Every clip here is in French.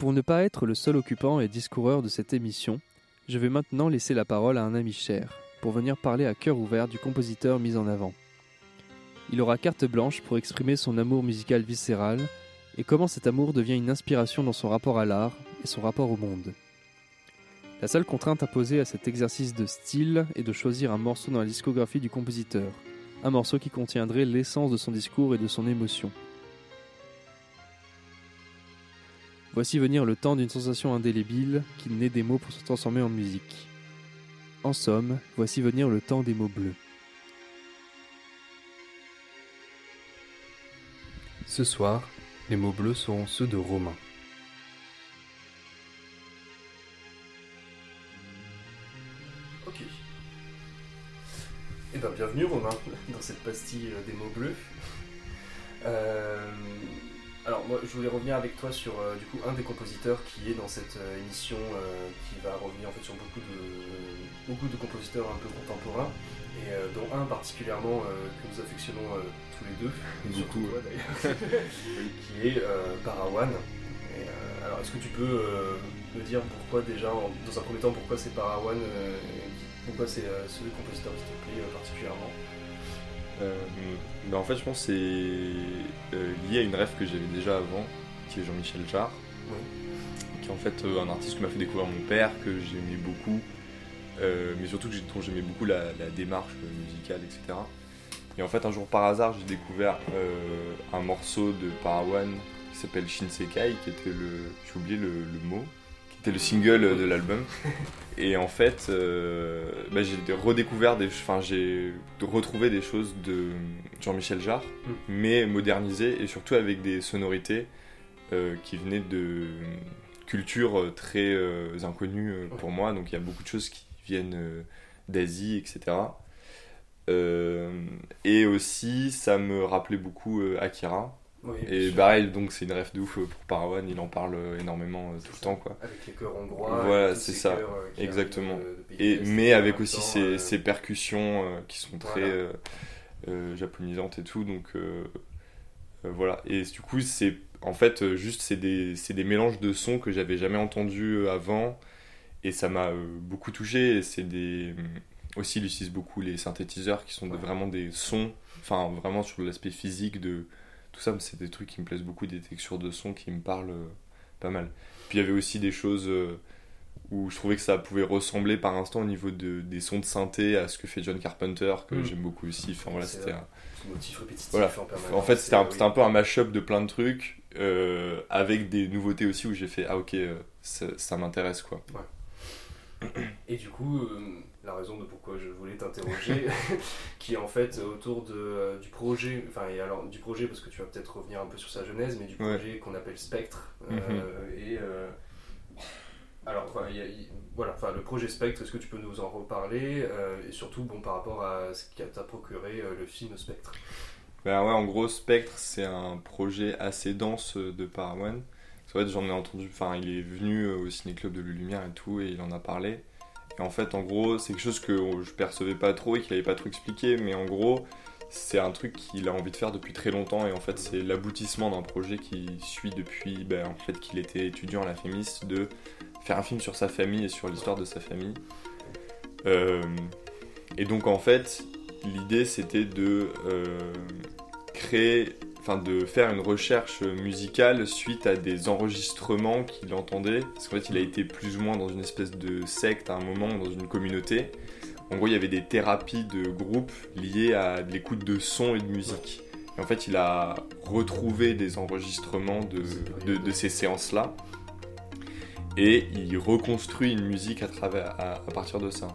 Pour ne pas être le seul occupant et discoureur de cette émission, je vais maintenant laisser la parole à un ami cher, pour venir parler à cœur ouvert du compositeur mis en avant. Il aura carte blanche pour exprimer son amour musical viscéral et comment cet amour devient une inspiration dans son rapport à l'art et son rapport au monde. La seule contrainte imposée à cet exercice de style est de choisir un morceau dans la discographie du compositeur, un morceau qui contiendrait l'essence de son discours et de son émotion. Voici venir le temps d'une sensation indélébile qui naît des mots pour se transformer en musique. En somme, voici venir le temps des mots bleus. Ce soir, les mots bleus seront ceux de Romain. Ok. Eh ben bienvenue Romain dans cette pastille euh, des mots bleus. Euh, alors moi je voulais revenir avec toi sur euh, du coup un des compositeurs qui est dans cette euh, émission euh, qui va revenir en fait sur beaucoup de beaucoup de compositeurs un peu contemporains. Et dont un particulièrement que nous affectionnons tous les deux, et surtout toi d'ailleurs, qui est Parawan. Et, alors est-ce que tu peux me dire pourquoi déjà en- dans un premier temps pourquoi c'est Parawan, et pourquoi c'est ce compositeur qui te plaît particulièrement? Euh, bah, en fait, je pense que c'est euh, lié à une rêve que j'avais déjà avant, qui est Jean-Michel Jarre, qui est en fait euh, un artiste que m'a fait découvrir mon père, que j'aimais beaucoup, mais surtout que dont j'aimais beaucoup la, la démarche musicale, etc. Et en fait, un jour par hasard, j'ai découvert un morceau de Parawan qui s'appelle Shinsekai, qui était le. J'ai oublié le, le mot, qui était le single de l'album. Et en fait, euh, bah, j'ai redécouvert des. Enfin, j'ai retrouvé des choses de Jean-Michel Jarre, Mm. mais modernisées et surtout avec des sonorités euh, qui venaient de cultures très euh, inconnues pour moi. Donc il y a beaucoup de choses qui viennent d'Asie, etc. Et aussi, ça me rappelait beaucoup Akira. Oui, Et pareil, donc c'est une rêve de ouf pour Parawan, il en parle euh, énormément euh, tout le temps. quoi. Avec les chœurs hongrois. Voilà, c'est ces ça. euh, Exactement. de- de Et, mais avec aussi temps, ces, euh, ces percussions euh, qui sont très Voilà. euh, euh, japonisantes et tout. Donc euh, euh, voilà. Et du coup, c'est en fait euh, juste c'est des, des mélanges de sons que j'avais jamais entendus euh, avant. Et ça m'a euh, beaucoup touché. C'est des. Aussi, il utilise beaucoup les synthétiseurs qui sont de- vraiment des sons, enfin vraiment sur l'aspect physique de tout ça. C'est des trucs qui me plaisent beaucoup, des textures de sons qui me parlent euh, pas mal. Puis il y avait aussi des choses. euh, où je trouvais que ça pouvait ressembler par instant au niveau de, des sons de synthé à ce que fait John Carpenter, que Mm. j'aime beaucoup aussi. Enfin voilà, C'est c'était vrai. un- ce motif répétitif voilà. en fait, c'était un, oui. un peu un mash-up de plein de trucs, euh, avec des nouveautés aussi où j'ai fait Ah, ok, euh, ça, ça m'intéresse quoi. Et du coup, euh, la raison de pourquoi je voulais t'interroger, qui est en fait autour de, euh, du projet, enfin, et alors du projet parce que tu vas peut-être revenir un peu sur sa genèse, mais du Ouais. projet qu'on appelle Spectre. euh, Mhm. et alors, enfin, il y a- il- voilà, enfin, le projet Spectre, est-ce que tu peux nous en reparler euh, Et surtout, bon, par rapport à ce qui t'a procuré euh, le film Spectre? Ben ouais, en gros, Spectre, c'est un projet assez dense de Parawan. Fait, j'en ai entendu, enfin, il est venu euh, au ciné-club de Lumière et tout, et il en a parlé. Et en fait, en gros, c'est quelque chose que je percevais pas trop et qu'il avait pas trop expliqué, mais en gros, c'est un truc qu'il a envie de faire depuis très longtemps, et en fait, c'est l'aboutissement d'un projet qui suit depuis, ben, en fait, qu'il était étudiant à la FEMIS, de faire un film sur sa famille et sur l'histoire de sa famille. Euh, et donc, en fait, l'idée, c'était de euh, créer, de faire une recherche musicale suite à des enregistrements qu'il entendait. Parce qu'en fait, il a été plus ou moins dans une espèce de secte à un moment, dans une communauté. En gros, il y avait des thérapies de groupe liées à l'écoute de sons et de musique. Et en fait, il a retrouvé des enregistrements de, de, ces séances-là. Et il reconstruit une musique à, travers, à partir de ça.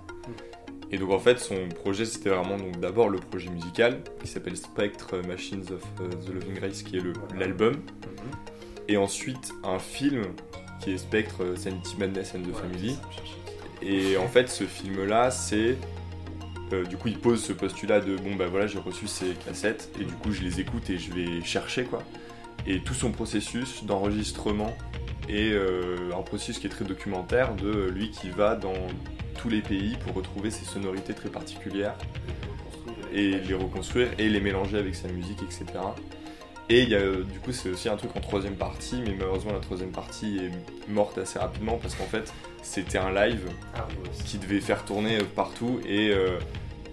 Et donc en fait, son projet, c'était vraiment donc d'abord le projet musical, qui s'appelle Spectre Machines of euh, the Loving Grace, qui est l'album, Mhm. et ensuite un film qui est Spectre euh, Sanity Madness and the Family. Et en fait, ce film-là, c'est. euh, du coup, il pose ce postulat de bon, bah voilà, j'ai reçu ces cassettes, et du coup, je les écoute et je vais chercher, quoi. Et tout son processus d'enregistrement est euh, un processus qui est très documentaire de lui qui va dans tous les pays pour retrouver ces sonorités très particulières et les reconstruire et les mélanger avec sa musique, etc. Et il y a, euh, du coup, c'est aussi un truc en troisième partie, mais malheureusement, la troisième partie est morte assez rapidement parce qu'en fait, c'était un live Ah qui devait faire tourner euh, partout et euh,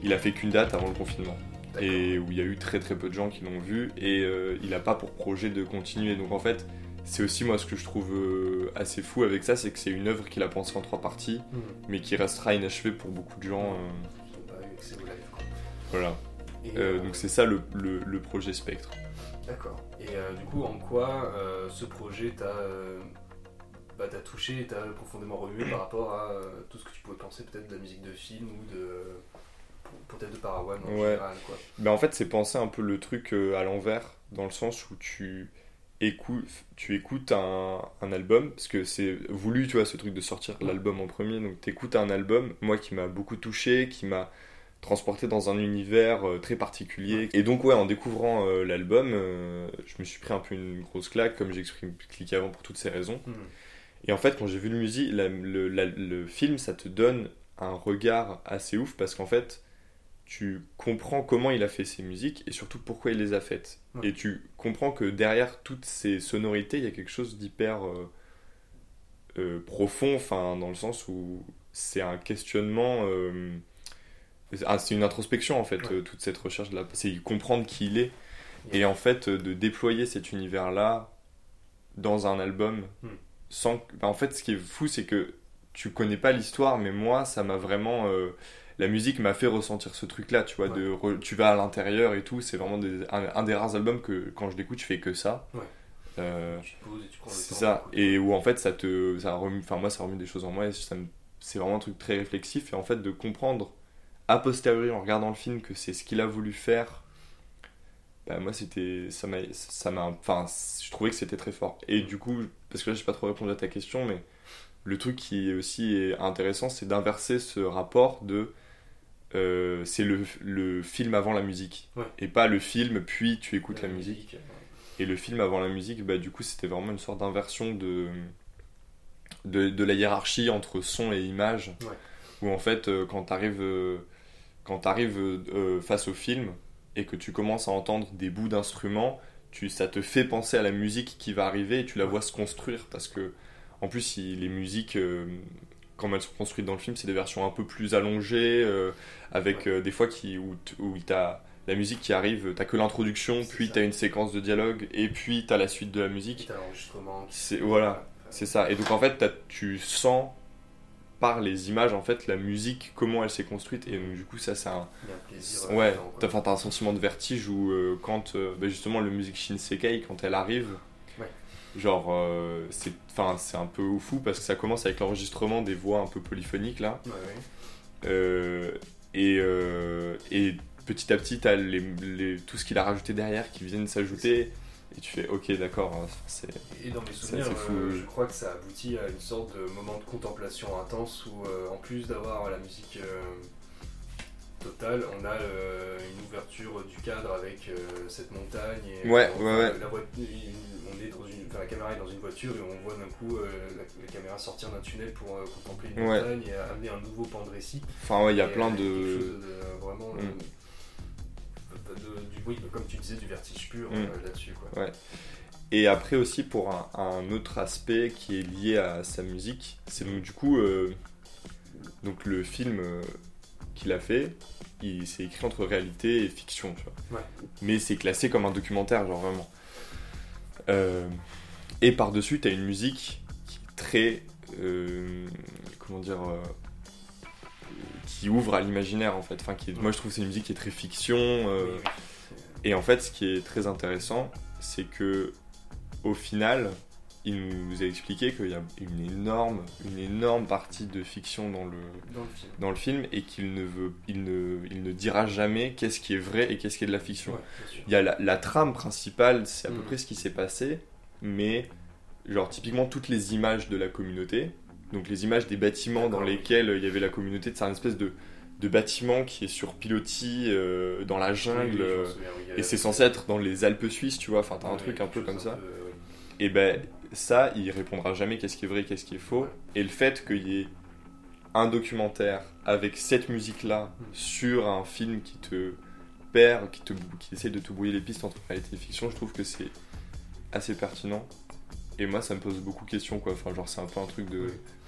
il a fait qu'une date avant le confinement. Et où il y a eu très très peu de gens qui l'ont vu et euh, il n'a pas pour projet de continuer. Donc en fait, c'est aussi moi ce que je trouve euh, assez fou avec ça, c'est que c'est une œuvre qu'il a pensée en trois parties, Hmm. mais qui restera inachevée pour beaucoup de gens. euh, Ils n'ont pas eu accès au live, quoi. voilà. Euh, donc c'est ça le, le- le projet Spectre. D'accord. Et du coup, en quoi ce projet t'a bah, t'a touché et t'a profondément remué par rapport à tout ce que tu pouvais penser peut-être de la musique de film ou de peut-être de Parawan en Ouais. général quoi. Ben en fait, c'est penser un peu le truc euh, à l'envers, dans le sens où tu écoutes, tu écoutes un, un album, parce que c'est voulu, tu vois, ce truc de sortir l'album en premier, donc tu écoutes un album, moi qui m'a beaucoup touché, qui m'a transporté dans un univers euh, très particulier. Et donc, ouais, en découvrant euh, l'album, euh, je me suis pris un peu une grosse claque, comme j'ai expliqué avant, pour toutes ces raisons. Hmm. Et en fait, quand j'ai vu le, musique, la- le, la- le film, ça te donne un regard assez ouf parce qu'en fait, tu comprends comment il a fait ses musiques et surtout pourquoi il les a faites. Ouais. Et tu comprends que derrière toutes ces sonorités, il y a quelque chose d'hyper euh, euh, profond, enfin, dans le sens où c'est un questionnement. euh, ah, c'est une introspection en fait, Ouais. toute cette recherche de la. C'est comprendre qui il est. Et en fait, de déployer cet univers-là dans un album, Hmm. sans. en fait, ce qui est fou, c'est que tu connais pas l'histoire, mais moi, ça m'a vraiment. La musique m'a fait ressentir ce truc-là, tu vois. Ouais. De re- Tu vas à l'intérieur et tout, c'est vraiment des- un, un des rares albums que quand je l'écoute, je fais que ça. Ouais. Euh, Tu te poses et tu prends le c'est ça. Et où en fait, ça te. Ça remue, enfin, moi, ça remue des choses en moi et ça me- c'est vraiment un truc très réflexif. Et en fait, de comprendre a posteriori en regardant le film que c'est ce qu'il a voulu faire bah, moi c'était ça m'a ça m'a enfin je trouvais que c'était très fort et du coup parce que là j'ai pas trop répondu à ta question mais le truc qui est aussi est intéressant c'est d'inverser ce rapport de euh, c'est le, le film avant la musique Ouais. et pas le film puis tu écoutes la musique euh, et le film avant la musique, bah, du coup, c'était vraiment une sorte d'inversion de, de, de la hiérarchie entre son et image. Ouais. Où en fait, euh, quand tu arrives, face au film et que tu commences à entendre des bouts d'instruments, tu, ça te fait penser à la musique qui va arriver et tu la Ouais. vois se construire. Parce que, en plus, il- les musiques, euh, comme elles sont construites dans le film, c'est des versions un peu plus allongées, euh, avec euh, des fois qui, où, où t'as la musique qui arrive, t'as que l'introduction, puis t'as une séquence de dialogue, et puis t'as la suite de la musique. t'as l'enregistrement. voilà, c'est ça. Et donc en fait, tu sens par les images en fait la musique comment elle s'est construite et donc du coup ça c'est un plaisir. ouais t'as un sentiment de vertige où euh, quand euh, bah, justement le musique Shinsekai quand elle arrive. Genre euh, c'est enfin c'est un peu fou parce que ça commence avec l'enregistrement des voix un peu polyphoniques là Ouais, ouais. euh, et, euh, et petit à petit, t'as les, les, tout ce qu'il a rajouté derrière qui viennent s'ajouter. Et tu fais, ok, d'accord, hein, c'est. Et dans mes souvenirs, c'est fou, je crois que ça aboutit à une sorte de moment de contemplation intense où, en plus d'avoir la musique totale, on a euh, une ouverture du cadre avec euh, cette montagne. Et, Ouais, euh, ouais, ouais. La on est dans une, enfin, la caméra est dans une voiture et on voit d'un coup euh, la, la caméra sortir d'un tunnel pour contempler une Ouais. montagne et amener un nouveau pan de récit. Enfin, ouais, il y a plein de. vraiment. Mm. euh, de- du, oui, comme tu disais, du vertige pur Mm. euh, là-dessus. Quoi. Et après aussi, pour un, un autre aspect qui est lié à sa musique, c'est donc du coup. donc le film qu'il a fait, il s'est écrit entre réalité et fiction, tu vois. Ouais. Mais c'est classé comme un documentaire, genre vraiment. Euh, et par-dessus, t'as une musique qui est très. euh, comment dire. euh, qui ouvre à l'imaginaire en fait. Enfin, qui est- moi je trouve que c'est une musique qui est très fiction. et en fait, ce qui est très intéressant, c'est que au final, il nous a expliqué qu'il y a une énorme, une énorme partie de fiction dans le, Dans le film. dans le film et qu'il ne veut, il ne, il ne dira jamais qu'est-ce qui est vrai et qu'est-ce qui est de la fiction. Ouais. Il y a la, la trame principale, c'est à peu Mhm. près ce qui s'est passé, mais genre typiquement toutes les images de la communauté, donc les images des bâtiments dans lesquels il y avait la communauté, c'est un espèce de, de bâtiment qui est sur pilotis euh, dans la jungle. oui, euh, souviens, oui, et c'est censé être dans les Alpes suisses, tu vois, enfin t'as un truc un peu comme ça. Et ben ça, il répondra jamais qu'est-ce qui est vrai, qu'est-ce qui est faux. Et le fait qu'il y ait un documentaire avec cette musique-là Mm. sur un film qui te perd, qui, te, qui essaye de te brouiller les pistes entre réalité et fiction, je trouve que c'est assez pertinent. Et moi, ça me pose beaucoup de questions, quoi. Enfin, genre, c'est un peu un truc de.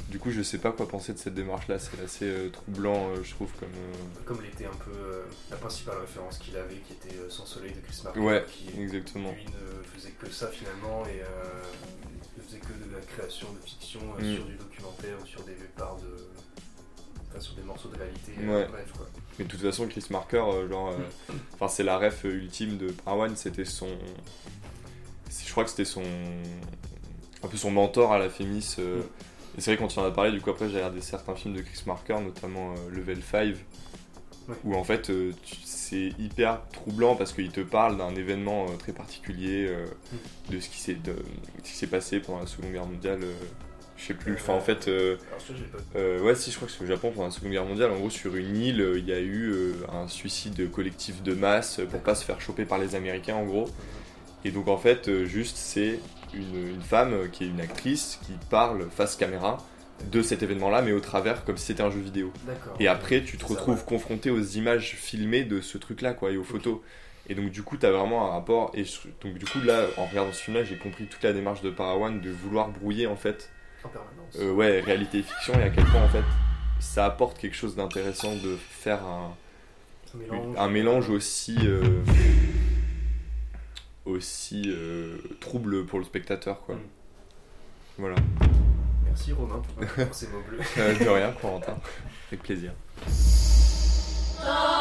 Du coup, je sais pas quoi penser de cette démarche-là. C'est assez euh, troublant, euh, je trouve, comme. euh, Comme l'était un peu la principale référence qu'il avait, qui était Sans Soleil de Chris Marker, Ouais, qui exactement. lui ne faisait que ça finalement et que de la création de fiction euh, Mm. sur du documentaire ou sur des parts de. Enfin, sur des morceaux de réalité. Ouais. euh, bref, quoi. Mais de toute façon, Chris Marker, euh, genre, euh, enfin, c'est la ref ultime de Parwan. C'était son, je crois que c'était son, un peu son mentor à la Fémis. euh, et c'est vrai quand tu en as parlé, du coup après j'ai regardé certains films de Chris Marker, notamment euh, Level 5, Ouais. où en fait euh, c'est hyper troublant parce qu'il te parle d'un événement euh, très particulier, euh, de ce qui s'est, de, ce qui s'est passé pendant la Seconde Guerre mondiale. je sais plus. Enfin en fait. ouais, si, je crois que c'est au Japon pendant la Seconde Guerre mondiale. En gros, sur une île, il y a eu un suicide collectif de masse pour pas se faire choper par les Américains, en gros. Et donc, en fait, juste, c'est une, une femme qui est une actrice qui parle face caméra de cet événement-là, mais au travers, comme si c'était un jeu vidéo. Et après, tu te ça, retrouves ouais. confronté aux images filmées de ce truc-là, quoi, et aux photos. Et donc, du coup, t'as vraiment un rapport. Et je- donc, du coup, là, en regardant ce film-là, j'ai compris toute la démarche de Parawan de vouloir brouiller, en fait, En permanence. euh, ouais, réalité et fiction, et à quel point en fait ça apporte quelque chose d'intéressant de faire un, un mélange, un mélange aussi euh, aussi euh, trouble pour le spectateur quoi. Mm. Voilà. Merci Romain pour, pour ces mots bleus. De rien, Corentin. Avec plaisir. Oh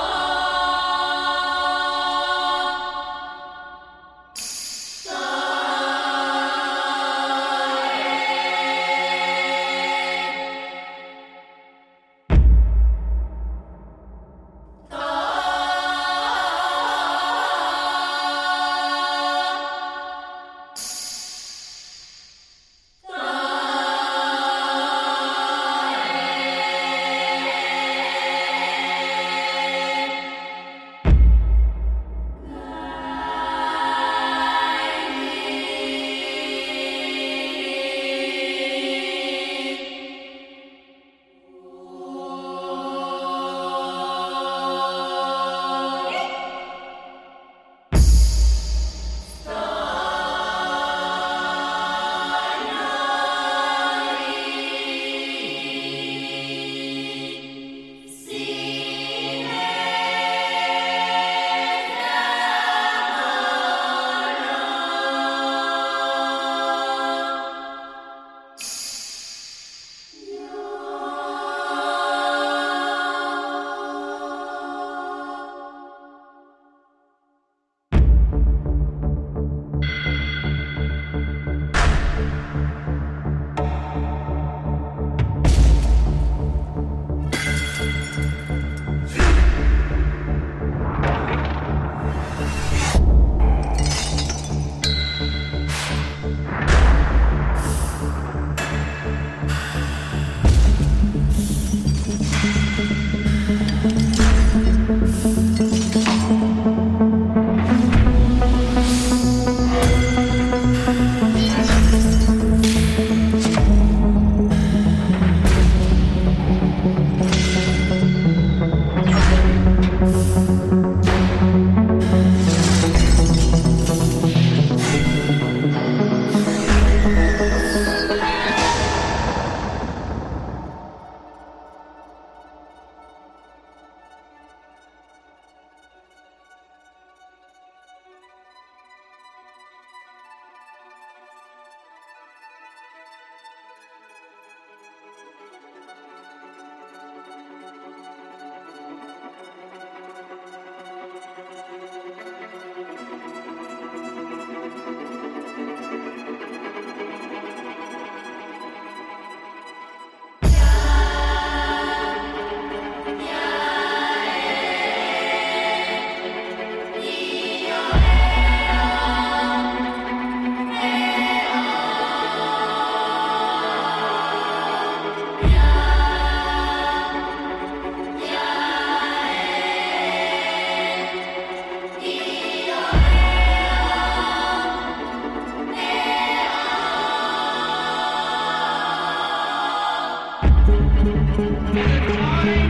It's time.